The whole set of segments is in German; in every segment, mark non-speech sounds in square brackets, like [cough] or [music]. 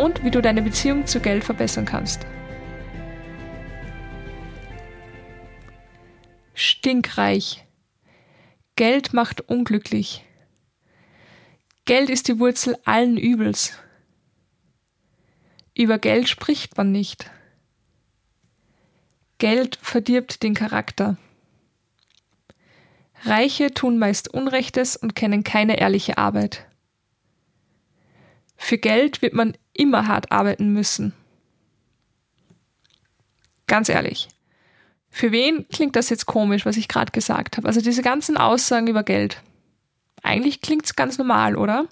und wie du deine Beziehung zu Geld verbessern kannst. Stinkreich. Geld macht unglücklich. Geld ist die Wurzel allen Übels. Über Geld spricht man nicht. Geld verdirbt den Charakter. Reiche tun meist Unrechtes und kennen keine ehrliche Arbeit. Für Geld wird man immer hart arbeiten müssen. Ganz ehrlich. Für wen klingt das jetzt komisch, was ich gerade gesagt habe? Also diese ganzen Aussagen über Geld. Eigentlich klingt es ganz normal, oder?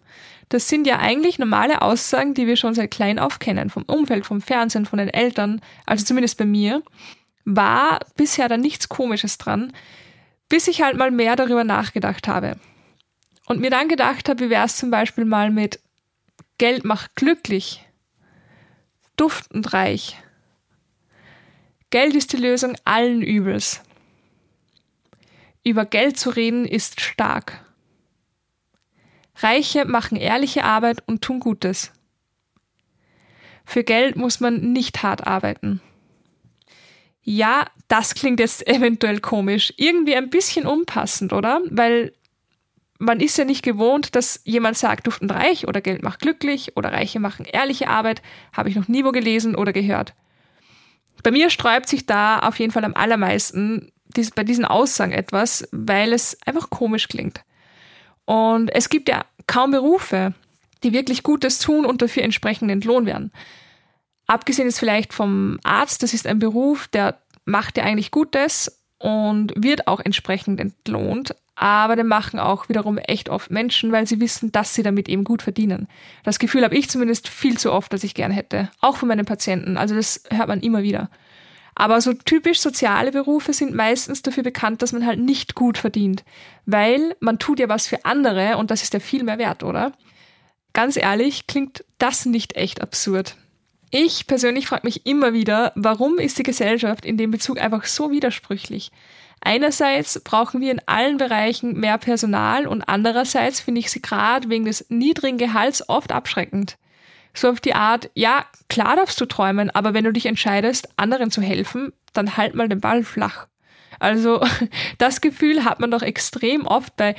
Das sind ja eigentlich normale Aussagen, die wir schon seit klein auf kennen, vom Umfeld, vom Fernsehen, von den Eltern, also zumindest bei mir, war bisher da nichts Komisches dran, bis ich halt mal mehr darüber nachgedacht habe. Und mir dann gedacht habe, wie wäre es zum Beispiel mal mit Geld macht glücklich, duftend reich. Geld ist die Lösung allen Übels. Über Geld zu reden ist stark. Reiche machen ehrliche Arbeit und tun Gutes. Für Geld muss man nicht hart arbeiten. Ja, das klingt jetzt [laughs] eventuell komisch, irgendwie ein bisschen unpassend, oder? Weil man ist ja nicht gewohnt, dass jemand sagt, duftend reich oder Geld macht glücklich oder Reiche machen ehrliche Arbeit. Habe ich noch nie wo gelesen oder gehört. Bei mir sträubt sich da auf jeden Fall am allermeisten dies, bei diesen Aussagen etwas, weil es einfach komisch klingt. Und es gibt ja kaum Berufe, die wirklich Gutes tun und dafür entsprechend entlohnt werden. Abgesehen ist vielleicht vom Arzt, das ist ein Beruf, der macht ja eigentlich Gutes und wird auch entsprechend entlohnt, aber den machen auch wiederum echt oft Menschen, weil sie wissen, dass sie damit eben gut verdienen. Das Gefühl habe ich zumindest viel zu oft, dass ich gern hätte. Auch von meinen Patienten. Also das hört man immer wieder. Aber so typisch soziale Berufe sind meistens dafür bekannt, dass man halt nicht gut verdient. Weil man tut ja was für andere und das ist ja viel mehr wert, oder? Ganz ehrlich, klingt das nicht echt absurd. Ich persönlich frage mich immer wieder, warum ist die Gesellschaft in dem Bezug einfach so widersprüchlich? Einerseits brauchen wir in allen Bereichen mehr Personal und andererseits finde ich sie gerade wegen des niedrigen Gehalts oft abschreckend. So auf die Art, ja, klar darfst du träumen, aber wenn du dich entscheidest, anderen zu helfen, dann halt mal den Ball flach. Also [laughs] das Gefühl hat man doch extrem oft bei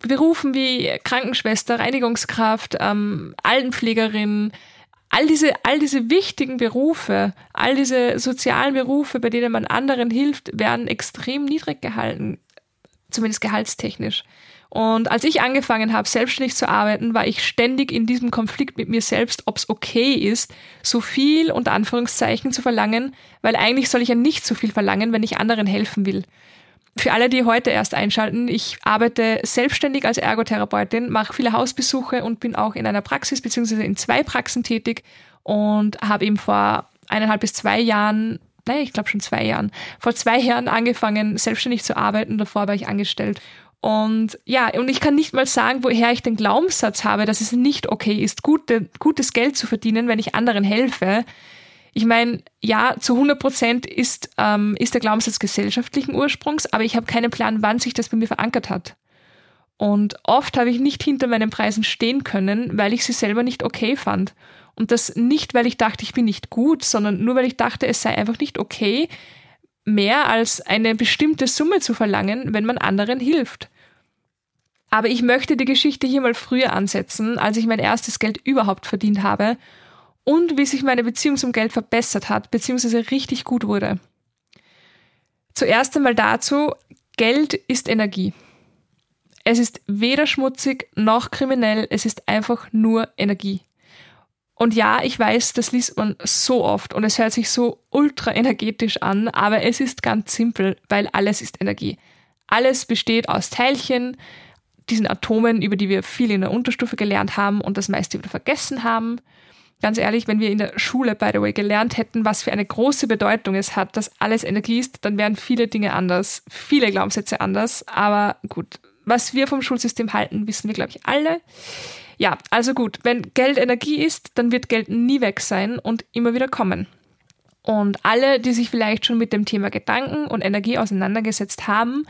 Berufen wie Krankenschwester, Reinigungskraft, ähm, Altenpflegerin, all diese, all diese wichtigen Berufe, all diese sozialen Berufe, bei denen man anderen hilft, werden extrem niedrig gehalten, zumindest gehaltstechnisch. Und als ich angefangen habe, selbstständig zu arbeiten, war ich ständig in diesem Konflikt mit mir selbst, ob es okay ist, so viel unter Anführungszeichen zu verlangen, weil eigentlich soll ich ja nicht so viel verlangen, wenn ich anderen helfen will. Für alle, die heute erst einschalten, ich arbeite selbstständig als Ergotherapeutin, mache viele Hausbesuche und bin auch in einer Praxis beziehungsweise in zwei Praxen tätig und habe eben vor eineinhalb bis zwei Jahren, naja, ich glaube schon zwei Jahren, vor zwei Jahren angefangen, selbstständig zu arbeiten. Davor war ich angestellt. Und ja, und ich kann nicht mal sagen, woher ich den Glaubenssatz habe, dass es nicht okay ist, gute, gutes Geld zu verdienen, wenn ich anderen helfe. Ich meine, ja, zu 100 Prozent ist, ähm, ist der Glaubenssatz gesellschaftlichen Ursprungs, aber ich habe keinen Plan, wann sich das bei mir verankert hat. Und oft habe ich nicht hinter meinen Preisen stehen können, weil ich sie selber nicht okay fand. Und das nicht, weil ich dachte, ich bin nicht gut, sondern nur, weil ich dachte, es sei einfach nicht okay, mehr als eine bestimmte Summe zu verlangen, wenn man anderen hilft. Aber ich möchte die Geschichte hier mal früher ansetzen, als ich mein erstes Geld überhaupt verdient habe und wie sich meine Beziehung zum Geld verbessert hat, beziehungsweise richtig gut wurde. Zuerst einmal dazu, Geld ist Energie. Es ist weder schmutzig noch kriminell, es ist einfach nur Energie. Und ja, ich weiß, das liest man so oft und es hört sich so ultra energetisch an, aber es ist ganz simpel, weil alles ist Energie. Alles besteht aus Teilchen, diesen Atomen, über die wir viel in der Unterstufe gelernt haben und das meiste wieder vergessen haben. Ganz ehrlich, wenn wir in der Schule, by the way, gelernt hätten, was für eine große Bedeutung es hat, dass alles Energie ist, dann wären viele Dinge anders, viele Glaubenssätze anders. Aber gut, was wir vom Schulsystem halten, wissen wir, glaube ich, alle. Ja, also gut, wenn Geld Energie ist, dann wird Geld nie weg sein und immer wieder kommen. Und alle, die sich vielleicht schon mit dem Thema Gedanken und Energie auseinandergesetzt haben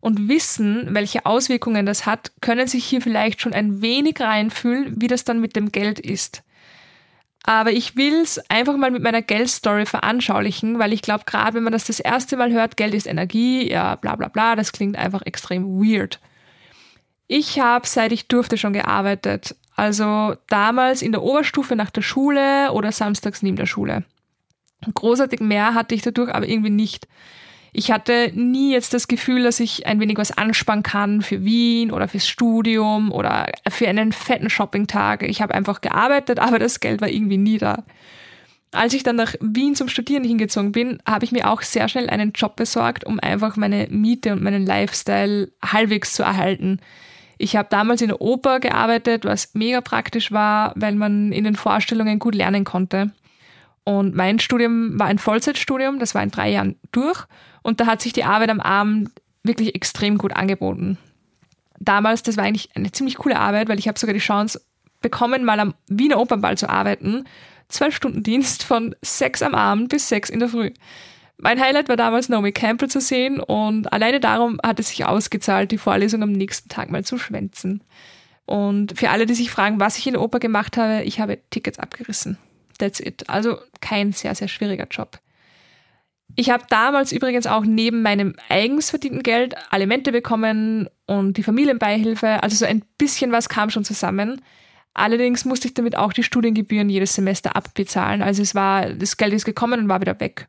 und wissen, welche Auswirkungen das hat, können sich hier vielleicht schon ein wenig reinfühlen, wie das dann mit dem Geld ist. Aber ich will es einfach mal mit meiner Geldstory veranschaulichen, weil ich glaube, gerade wenn man das das erste Mal hört, Geld ist Energie, ja, bla bla bla, das klingt einfach extrem weird. Ich habe, seit ich durfte, schon gearbeitet. Also damals in der Oberstufe nach der Schule oder samstags neben der Schule. Großartig mehr hatte ich dadurch aber irgendwie nicht. Ich hatte nie jetzt das Gefühl, dass ich ein wenig was ansparen kann für Wien oder fürs Studium oder für einen fetten Shoppingtag. Ich habe einfach gearbeitet, [laughs] aber das Geld war irgendwie nie da. Als ich dann nach Wien zum Studieren hingezogen bin, habe ich mir auch sehr schnell einen Job besorgt, um einfach meine Miete und meinen Lifestyle halbwegs zu erhalten. Ich habe damals in der Oper gearbeitet, was mega praktisch war, weil man in den Vorstellungen gut lernen konnte. Und mein Studium war ein Vollzeitstudium, das war in drei Jahren durch. Und da hat sich die Arbeit am Abend wirklich extrem gut angeboten. Damals, das war eigentlich eine ziemlich coole Arbeit, weil ich habe sogar die Chance bekommen, mal am Wiener Opernball zu arbeiten. Zwölf Stunden Dienst von sechs am Abend bis sechs in der Früh. Mein Highlight war damals Naomi Campbell zu sehen und alleine darum hat es sich ausgezahlt, die Vorlesung am nächsten Tag mal zu schwänzen. Und für alle, die sich fragen, was ich in der Oper gemacht habe, ich habe Tickets abgerissen. That's it. Also kein sehr, sehr schwieriger Job. Ich habe damals übrigens auch neben meinem eigens verdienten Geld Alimente bekommen und die Familienbeihilfe. Also so ein bisschen was kam schon zusammen. Allerdings musste ich damit auch die Studiengebühren jedes Semester abbezahlen. Also es war, das Geld ist gekommen und war wieder weg.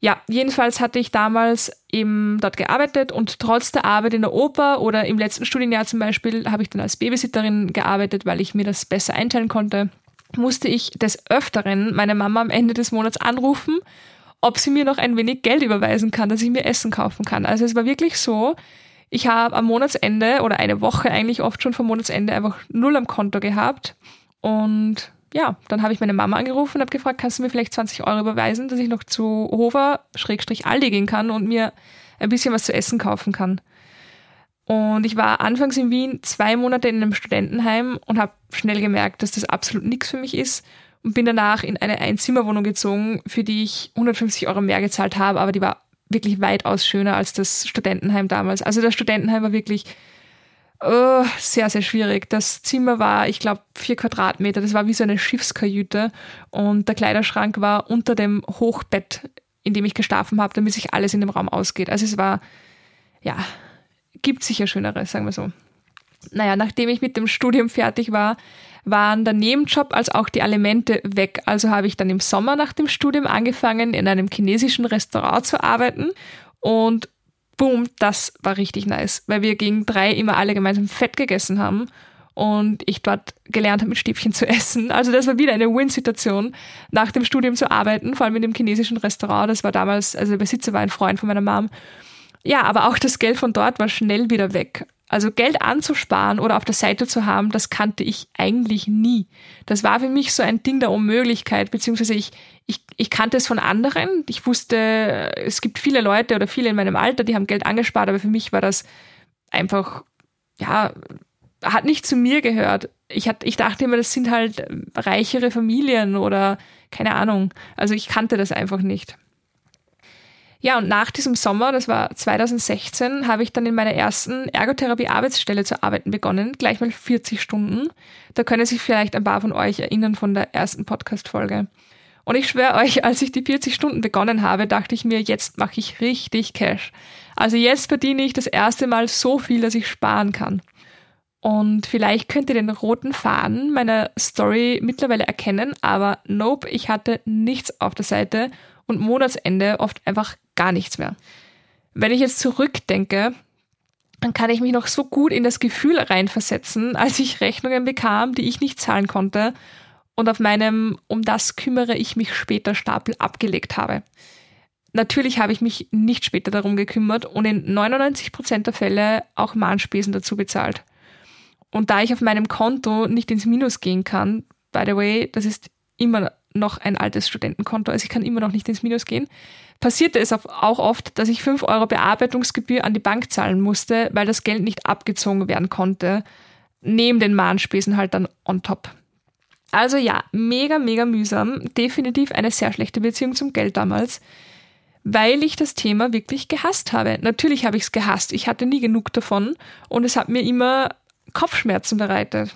Ja, jedenfalls hatte ich damals eben dort gearbeitet und trotz der Arbeit in der Oper oder im letzten Studienjahr zum Beispiel habe ich dann als Babysitterin gearbeitet, weil ich mir das besser einteilen konnte musste ich des Öfteren meine Mama am Ende des Monats anrufen, ob sie mir noch ein wenig Geld überweisen kann, dass ich mir Essen kaufen kann. Also es war wirklich so, ich habe am Monatsende oder eine Woche eigentlich oft schon vom Monatsende einfach null am Konto gehabt. Und ja, dann habe ich meine Mama angerufen und habe gefragt, kannst du mir vielleicht 20 Euro überweisen, dass ich noch zu Hofer, Schrägstrich Aldi gehen kann und mir ein bisschen was zu essen kaufen kann. Und ich war anfangs in Wien zwei Monate in einem Studentenheim und habe schnell gemerkt, dass das absolut nichts für mich ist und bin danach in eine Einzimmerwohnung gezogen, für die ich 150 Euro mehr gezahlt habe, aber die war wirklich weitaus schöner als das Studentenheim damals. Also das Studentenheim war wirklich oh, sehr, sehr schwierig. Das Zimmer war, ich glaube, vier Quadratmeter. Das war wie so eine Schiffskajüte und der Kleiderschrank war unter dem Hochbett, in dem ich geschlafen habe, damit sich alles in dem Raum ausgeht. Also es war, ja, gibt sicher schönere, sagen wir so. Naja, nachdem ich mit dem Studium fertig war, waren der Nebenjob als auch die Alimente weg. Also habe ich dann im Sommer nach dem Studium angefangen, in einem chinesischen Restaurant zu arbeiten und boom, das war richtig nice, weil wir gegen drei immer alle gemeinsam Fett gegessen haben und ich dort gelernt habe, mit Stäbchen zu essen. Also das war wieder eine Win-Situation, nach dem Studium zu arbeiten, vor allem in dem chinesischen Restaurant. Das war damals, also der Besitzer war ein Freund von meiner Mom ja, aber auch das Geld von dort war schnell wieder weg. Also Geld anzusparen oder auf der Seite zu haben, das kannte ich eigentlich nie. Das war für mich so ein Ding der Unmöglichkeit, beziehungsweise ich, ich, ich kannte es von anderen. Ich wusste, es gibt viele Leute oder viele in meinem Alter, die haben Geld angespart, aber für mich war das einfach, ja, hat nicht zu mir gehört. Ich, hat, ich dachte immer, das sind halt reichere Familien oder keine Ahnung. Also ich kannte das einfach nicht. Ja, und nach diesem Sommer, das war 2016, habe ich dann in meiner ersten Ergotherapie-Arbeitsstelle zu arbeiten begonnen, gleich mal 40 Stunden. Da können sich vielleicht ein paar von euch erinnern von der ersten Podcast-Folge. Und ich schwöre euch, als ich die 40 Stunden begonnen habe, dachte ich mir, jetzt mache ich richtig Cash. Also jetzt verdiene ich das erste Mal so viel, dass ich sparen kann. Und vielleicht könnt ihr den roten Faden meiner Story mittlerweile erkennen, aber nope, ich hatte nichts auf der Seite und Monatsende oft einfach gar nichts mehr. Wenn ich jetzt zurückdenke, dann kann ich mich noch so gut in das Gefühl reinversetzen, als ich Rechnungen bekam, die ich nicht zahlen konnte und auf meinem Um das kümmere ich mich später Stapel abgelegt habe. Natürlich habe ich mich nicht später darum gekümmert und in 99% der Fälle auch Mahnspesen dazu bezahlt. Und da ich auf meinem Konto nicht ins Minus gehen kann, by the way, das ist immer noch ein altes Studentenkonto, also ich kann immer noch nicht ins Minus gehen. Passierte es auch oft, dass ich 5 Euro Bearbeitungsgebühr an die Bank zahlen musste, weil das Geld nicht abgezogen werden konnte. Neben den Mahnspesen halt dann on top. Also ja, mega, mega mühsam. Definitiv eine sehr schlechte Beziehung zum Geld damals, weil ich das Thema wirklich gehasst habe. Natürlich habe ich es gehasst. Ich hatte nie genug davon und es hat mir immer Kopfschmerzen bereitet.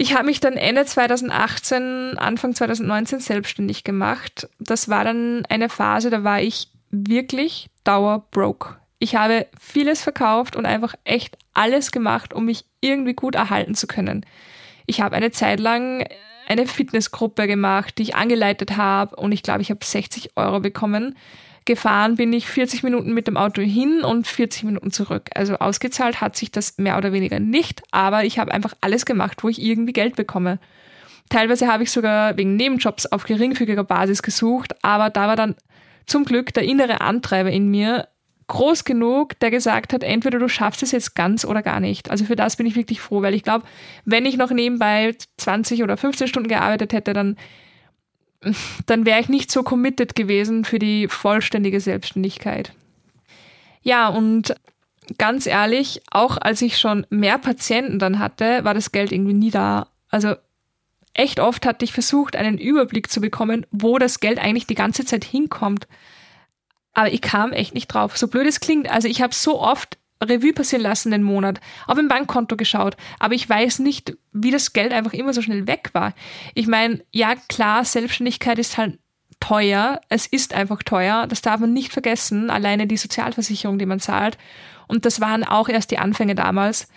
Ich habe mich dann Ende 2018, Anfang 2019 selbstständig gemacht. Das war dann eine Phase, da war ich wirklich dauerbroke. Ich habe vieles verkauft und einfach echt alles gemacht, um mich irgendwie gut erhalten zu können. Ich habe eine Zeit lang eine Fitnessgruppe gemacht, die ich angeleitet habe und ich glaube, ich habe 60 Euro bekommen. Gefahren bin ich 40 Minuten mit dem Auto hin und 40 Minuten zurück. Also ausgezahlt hat sich das mehr oder weniger nicht, aber ich habe einfach alles gemacht, wo ich irgendwie Geld bekomme. Teilweise habe ich sogar wegen Nebenjobs auf geringfügiger Basis gesucht, aber da war dann zum Glück der innere Antreiber in mir, groß genug, der gesagt hat, entweder du schaffst es jetzt ganz oder gar nicht. Also für das bin ich wirklich froh, weil ich glaube, wenn ich noch nebenbei 20 oder 15 Stunden gearbeitet hätte, dann, [laughs] dann wäre ich nicht so committed gewesen für die vollständige Selbstständigkeit. Ja, und ganz ehrlich, auch als ich schon mehr Patienten dann hatte, war das Geld irgendwie nie da. Also echt oft hatte ich versucht, einen Überblick zu bekommen, wo das Geld eigentlich die ganze Zeit hinkommt. Aber ich kam echt nicht drauf. So blöd es klingt. Also ich habe so oft Revue passieren lassen den Monat, auf ein Bankkonto geschaut, aber ich weiß nicht, wie das Geld einfach immer so schnell weg war. Ich meine, ja klar, Selbstständigkeit ist halt teuer. Es ist einfach teuer. Das darf man nicht vergessen. Alleine die Sozialversicherung, die man zahlt. Und das waren auch erst die Anfänge damals.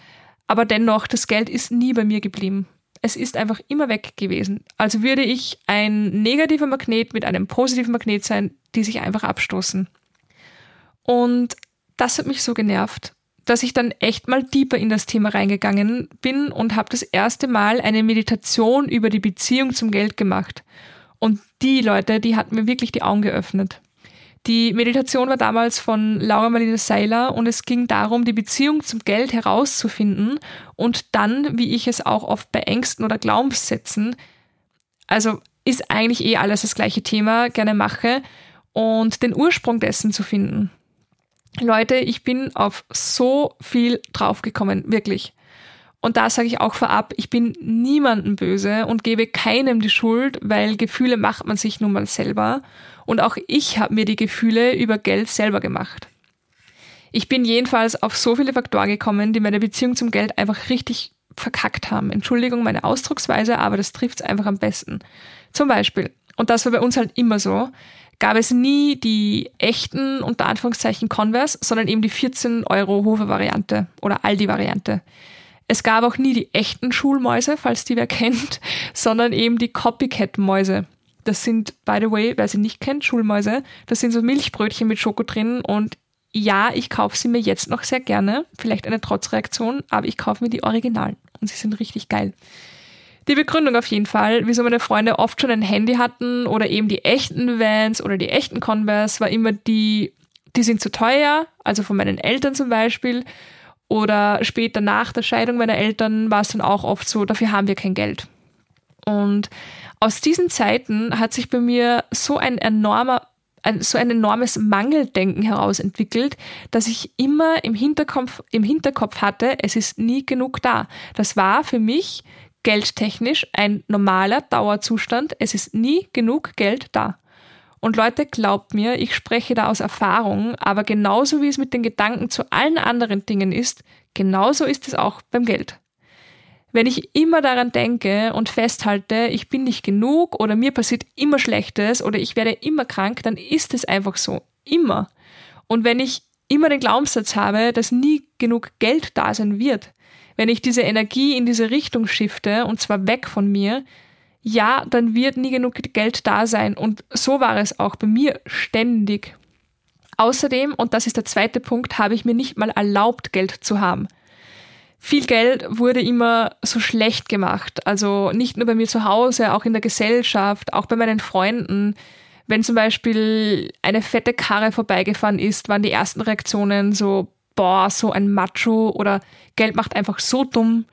Aber dennoch, das Geld ist nie bei mir geblieben. Es ist einfach immer weg gewesen. Also würde ich ein negativer Magnet mit einem positiven Magnet sein, die sich einfach abstoßen. Und das hat mich so genervt, dass ich dann echt mal tiefer in das Thema reingegangen bin und habe das erste Mal eine Meditation über die Beziehung zum Geld gemacht. Und die Leute, die hat mir wirklich die Augen geöffnet. Die Meditation war damals von Laura Marlene Seiler und es ging darum, die Beziehung zum Geld herauszufinden und dann, wie ich es auch oft bei Ängsten oder Glaubenssätzen, also ist eigentlich eh alles das gleiche Thema, gerne mache und den Ursprung dessen zu finden. Leute, ich bin auf so viel draufgekommen, wirklich. Und da sage ich auch vorab, ich bin niemandem böse und gebe keinem die Schuld, weil Gefühle macht man sich nun mal selber. Und auch ich habe mir die Gefühle über Geld selber gemacht. Ich bin jedenfalls auf so viele Faktoren gekommen, die meine Beziehung zum Geld einfach richtig verkackt haben. Entschuldigung meine Ausdrucksweise, aber das trifft es einfach am besten. Zum Beispiel, und das war bei uns halt immer so, gab es nie die echten, unter Anführungszeichen, Converse, sondern eben die 14 Euro Hofe-Variante oder Aldi-Variante. Es gab auch nie die echten Schulmäuse, falls die wer [laughs] kennt, sondern eben die Copycat-Mäuse. Das sind, by the way, wer sie nicht kennt, Schulmäuse. Das sind so Milchbrötchen mit Schoko drin und ja, ich kaufe sie mir jetzt noch sehr gerne. Vielleicht eine Trotzreaktion, aber ich kaufe mir die Originalen und sie sind richtig geil. Die Begründung auf jeden Fall, wieso meine Freunde oft schon ein Handy hatten oder eben die echten Vans oder die echten Converse, war immer die, die sind zu teuer, also von meinen Eltern zum Beispiel. Oder später nach der Scheidung meiner Eltern war es dann auch oft so, dafür haben wir kein Geld. Und aus diesen Zeiten hat sich bei mir so ein enormer so ein enormes Mangeldenken herausentwickelt, dass ich immer im Hinterkopf, im Hinterkopf hatte, es ist nie genug da. Das war für mich geldtechnisch ein normaler Dauerzustand. Es ist nie genug Geld da. Und Leute, glaubt mir, ich spreche da aus Erfahrung, aber genauso wie es mit den Gedanken zu allen anderen Dingen ist, genauso ist es auch beim Geld. Wenn ich immer daran denke und festhalte, ich bin nicht genug oder mir passiert immer Schlechtes oder ich werde immer krank, dann ist es einfach so. Immer. Und wenn ich immer den Glaubenssatz habe, dass nie genug Geld da sein wird, wenn ich diese Energie in diese Richtung shifte und zwar weg von mir, ja, dann wird nie genug Geld da sein. Und so war es auch bei mir ständig. Außerdem, und das ist der zweite Punkt, habe ich mir nicht mal erlaubt, Geld zu haben. Viel Geld wurde immer so schlecht gemacht. Also nicht nur bei mir zu Hause, auch in der Gesellschaft, auch bei meinen Freunden. Wenn zum Beispiel eine fette Karre vorbeigefahren ist, waren die ersten Reaktionen so, boah, so ein Macho oder Geld macht einfach so dumm.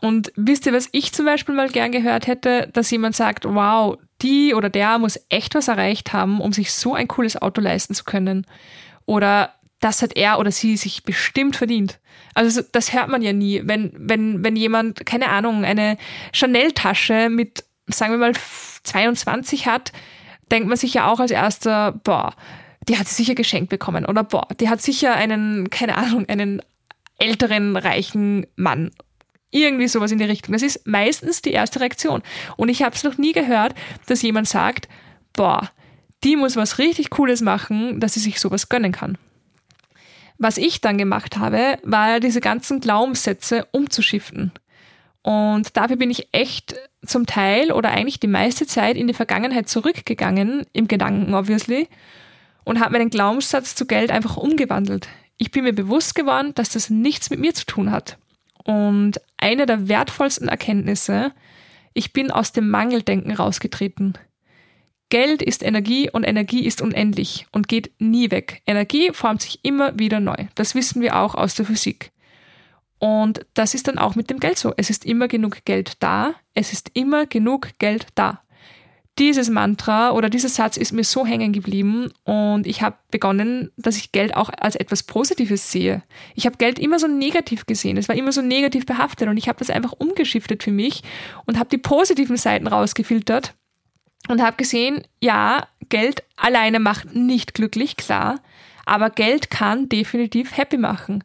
Und wisst ihr, was ich zum Beispiel mal gern gehört hätte, dass jemand sagt, wow, die oder der muss echt was erreicht haben, um sich so ein cooles Auto leisten zu können. Oder das hat er oder sie sich bestimmt verdient. Also das hört man ja nie. Wenn, wenn, wenn jemand, keine Ahnung, eine Chanel-Tasche mit, sagen wir mal, 22 hat, denkt man sich ja auch als erster, boah, die hat sie sicher geschenkt bekommen. Oder boah, die hat sicher einen, keine Ahnung, einen älteren, reichen Mann irgendwie sowas in die Richtung. Das ist meistens die erste Reaktion. Und ich habe es noch nie gehört, dass jemand sagt, boah, die muss was richtig Cooles machen, dass sie sich sowas gönnen kann. Was ich dann gemacht habe, war diese ganzen Glaubenssätze umzuschiften. Und dafür bin ich echt zum Teil oder eigentlich die meiste Zeit in die Vergangenheit zurückgegangen, im Gedanken obviously, und habe meinen Glaubenssatz zu Geld einfach umgewandelt. Ich bin mir bewusst geworden, dass das nichts mit mir zu tun hat. Und eine der wertvollsten Erkenntnisse, ich bin aus dem Mangeldenken rausgetreten. Geld ist Energie und Energie ist unendlich und geht nie weg. Energie formt sich immer wieder neu. Das wissen wir auch aus der Physik. Und das ist dann auch mit dem Geld so. Es ist immer genug Geld da. Es ist immer genug Geld da dieses Mantra oder dieser Satz ist mir so hängen geblieben und ich habe begonnen, dass ich Geld auch als etwas Positives sehe. Ich habe Geld immer so negativ gesehen, es war immer so negativ behaftet und ich habe das einfach umgeschiftet für mich und habe die positiven Seiten rausgefiltert und habe gesehen, ja, Geld alleine macht nicht glücklich, klar, aber Geld kann definitiv happy machen.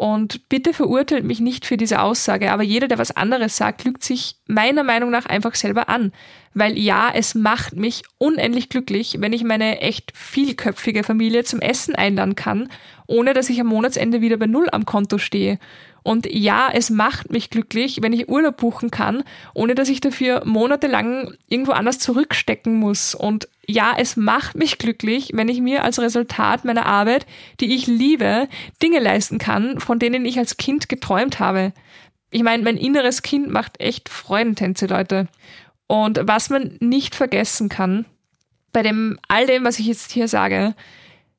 Und bitte verurteilt mich nicht für diese Aussage, aber jeder, der was anderes sagt, lügt sich meiner Meinung nach einfach selber an. Weil ja, es macht mich unendlich glücklich, wenn ich meine echt vielköpfige Familie zum Essen einladen kann, ohne dass ich am Monatsende wieder bei Null am Konto stehe. Und ja, es macht mich glücklich, wenn ich Urlaub buchen kann, ohne dass ich dafür monatelang irgendwo anders zurückstecken muss. Und ja, es macht mich glücklich, wenn ich mir als Resultat meiner Arbeit, die ich liebe, Dinge leisten kann, von denen ich als Kind geträumt habe. Ich meine, mein inneres Kind macht echt Freudentänze, Leute. Und was man nicht vergessen kann, bei dem all dem, was ich jetzt hier sage,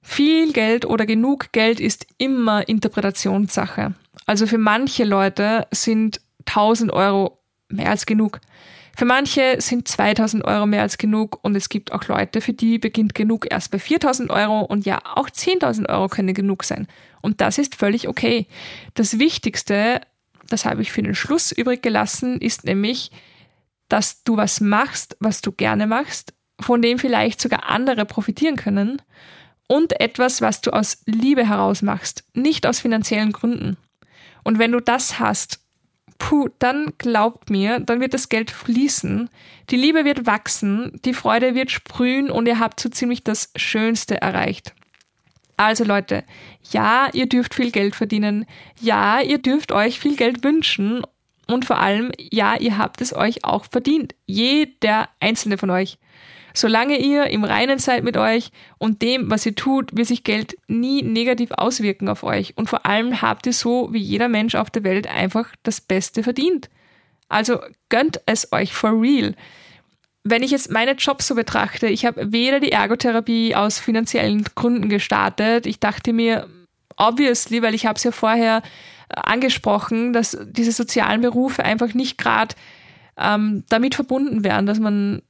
viel Geld oder genug Geld ist immer Interpretationssache. Also für manche Leute sind 1000 Euro mehr als genug. Für manche sind 2000 Euro mehr als genug und es gibt auch Leute, für die beginnt genug erst bei 4000 Euro und ja, auch 10.000 Euro können genug sein. Und das ist völlig okay. Das Wichtigste, das habe ich für den Schluss übrig gelassen, ist nämlich, dass du was machst, was du gerne machst, von dem vielleicht sogar andere profitieren können und etwas, was du aus Liebe heraus machst, nicht aus finanziellen Gründen. Und wenn du das hast, puh, dann glaubt mir, dann wird das Geld fließen, die Liebe wird wachsen, die Freude wird sprühen und ihr habt so ziemlich das Schönste erreicht. Also Leute, ja, ihr dürft viel Geld verdienen, ja, ihr dürft euch viel Geld wünschen und vor allem, ja, ihr habt es euch auch verdient. Jeder einzelne von euch. Solange ihr im Reinen seid mit euch und dem, was ihr tut, wird sich Geld nie negativ auswirken auf euch. Und vor allem habt ihr so wie jeder Mensch auf der Welt einfach das Beste verdient. Also gönnt es euch for real. Wenn ich jetzt meine Jobs so betrachte, ich habe weder die Ergotherapie aus finanziellen Gründen gestartet. Ich dachte mir, obviously, weil ich habe es ja vorher angesprochen, dass diese sozialen Berufe einfach nicht gerade ähm, damit verbunden wären, dass man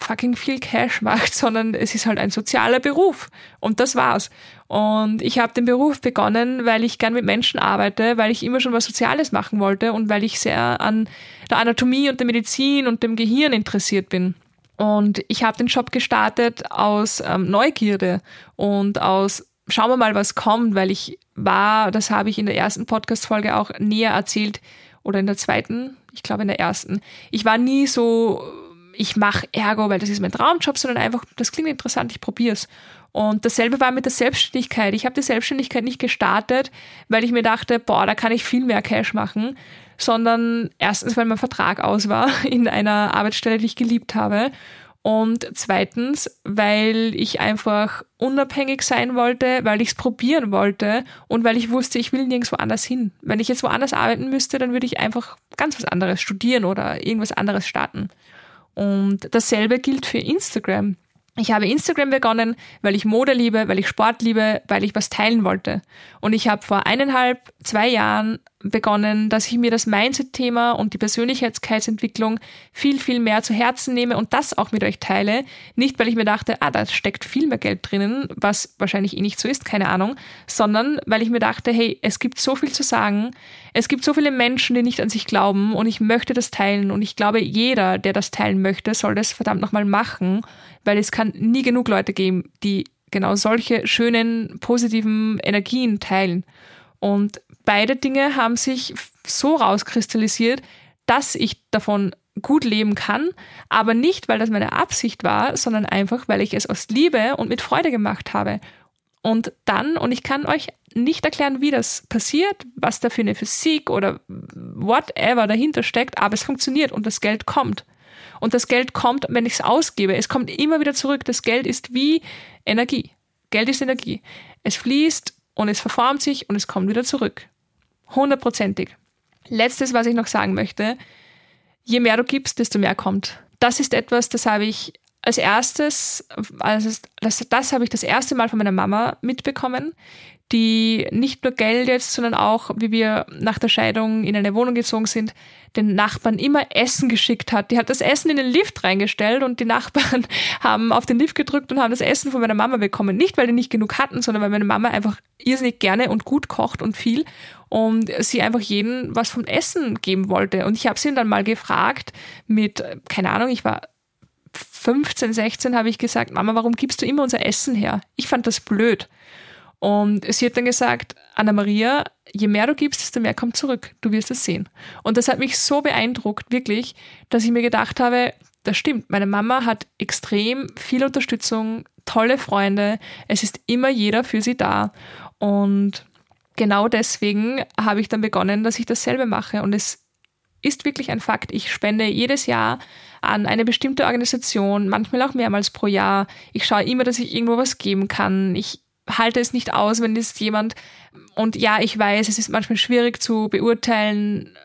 fucking viel Cash macht, [laughs] sondern es ist halt ein sozialer Beruf. Und das war's. Und ich habe den Beruf begonnen, weil ich gern mit Menschen arbeite, weil ich immer schon was Soziales machen wollte und weil ich sehr an der Anatomie und der Medizin und dem Gehirn interessiert bin. Und ich habe den Job gestartet aus ähm, Neugierde und aus schauen wir mal, was kommt, weil ich war, das habe ich in der ersten Podcast-Folge auch näher erzählt oder in der zweiten, ich glaube in der ersten. Ich war nie so ich mache Ergo, weil das ist mein Traumjob, sondern einfach, das klingt interessant, ich probiere es. Und dasselbe war mit der Selbstständigkeit. Ich habe die Selbstständigkeit nicht gestartet, weil ich mir dachte, boah, da kann ich viel mehr Cash machen, sondern erstens, weil mein Vertrag aus war [laughs] in einer Arbeitsstelle, die ich geliebt habe. Und zweitens, weil ich einfach unabhängig sein wollte, weil ich es probieren wollte und weil ich wusste, ich will nirgendwo anders hin. Wenn ich jetzt woanders arbeiten müsste, dann würde ich einfach ganz was anderes studieren oder irgendwas anderes starten. Und dasselbe gilt für Instagram. Ich habe Instagram begonnen, weil ich Mode liebe, weil ich Sport liebe, weil ich was teilen wollte. Und ich habe vor eineinhalb, zwei Jahren begonnen, dass ich mir das Mindset-Thema und die Persönlichkeitsentwicklung viel, viel mehr zu Herzen nehme und das auch mit euch teile. Nicht, weil ich mir dachte, ah, da steckt viel mehr Geld drinnen, was wahrscheinlich eh nicht so ist, keine Ahnung, sondern weil ich mir dachte, hey, es gibt so viel zu sagen, es gibt so viele Menschen, die nicht an sich glauben und ich möchte das teilen und ich glaube, jeder, der das teilen möchte, soll das verdammt nochmal machen, weil es kann nie genug Leute geben, die genau solche schönen, positiven Energien teilen. Und beide Dinge haben sich so rauskristallisiert, dass ich davon gut leben kann, aber nicht, weil das meine Absicht war, sondern einfach, weil ich es aus Liebe und mit Freude gemacht habe. Und dann, und ich kann euch nicht erklären, wie das passiert, was da für eine Physik oder whatever dahinter steckt, aber es funktioniert und das Geld kommt. Und das Geld kommt, wenn ich es ausgebe. Es kommt immer wieder zurück. Das Geld ist wie Energie. Geld ist Energie. Es fließt und es verformt sich und es kommt wieder zurück. Hundertprozentig. Letztes, was ich noch sagen möchte. Je mehr du gibst, desto mehr kommt. Das ist etwas, das habe ich als erstes, also das, das habe ich das erste Mal von meiner Mama mitbekommen, die nicht nur Geld jetzt, sondern auch, wie wir nach der Scheidung in eine Wohnung gezogen sind, den Nachbarn immer Essen geschickt hat. Die hat das Essen in den Lift reingestellt und die Nachbarn [laughs] haben auf den Lift gedrückt und haben das Essen von meiner Mama bekommen. Nicht, weil die nicht genug hatten, sondern weil meine Mama einfach irrsinnig gerne und gut kocht und viel und sie einfach jeden was vom Essen geben wollte. Und ich habe sie dann mal gefragt mit, keine Ahnung, ich war 15, 16, habe ich gesagt, Mama, warum gibst du immer unser Essen her? Ich fand das blöd. Und sie hat dann gesagt, Anna-Maria, je mehr du gibst, desto mehr kommt zurück. Du wirst es sehen. Und das hat mich so beeindruckt, wirklich, dass ich mir gedacht habe, das stimmt. Meine Mama hat extrem viel Unterstützung, tolle Freunde. Es ist immer jeder für sie da. Und genau deswegen habe ich dann begonnen, dass ich dasselbe mache. Und es ist wirklich ein Fakt. Ich spende jedes Jahr an eine bestimmte Organisation, manchmal auch mehrmals pro Jahr. Ich schaue immer, dass ich irgendwo was geben kann. Ich halte es nicht aus, wenn es jemand, und ja, ich weiß, es ist manchmal schwierig zu beurteilen,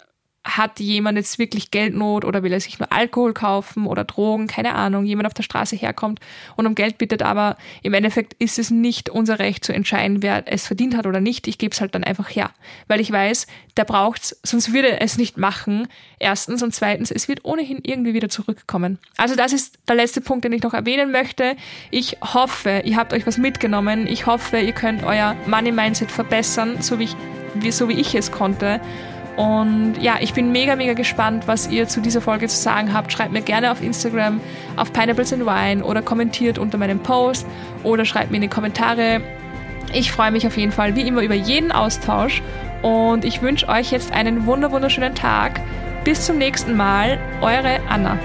hat jemand jetzt wirklich Geldnot oder will er sich nur Alkohol kaufen oder Drogen, keine Ahnung, jemand auf der Straße herkommt und um Geld bittet, aber im Endeffekt ist es nicht unser Recht zu entscheiden, wer es verdient hat oder nicht. Ich gebe es halt dann einfach her, weil ich weiß, der braucht's, sonst würde er es nicht machen. Erstens und zweitens, es wird ohnehin irgendwie wieder zurückkommen. Also das ist der letzte Punkt, den ich noch erwähnen möchte. Ich hoffe, ihr habt euch was mitgenommen. Ich hoffe, ihr könnt euer Money Mindset verbessern, so wie ich, so wie ich es konnte. Und ja, ich bin mega, mega gespannt, was ihr zu dieser Folge zu sagen habt. Schreibt mir gerne auf Instagram, auf Pineapples and Wine oder kommentiert unter meinem Post oder schreibt mir in die Kommentare. Ich freue mich auf jeden Fall wie immer über jeden Austausch und ich wünsche euch jetzt einen wunderschönen Tag. Bis zum nächsten Mal, eure Anna.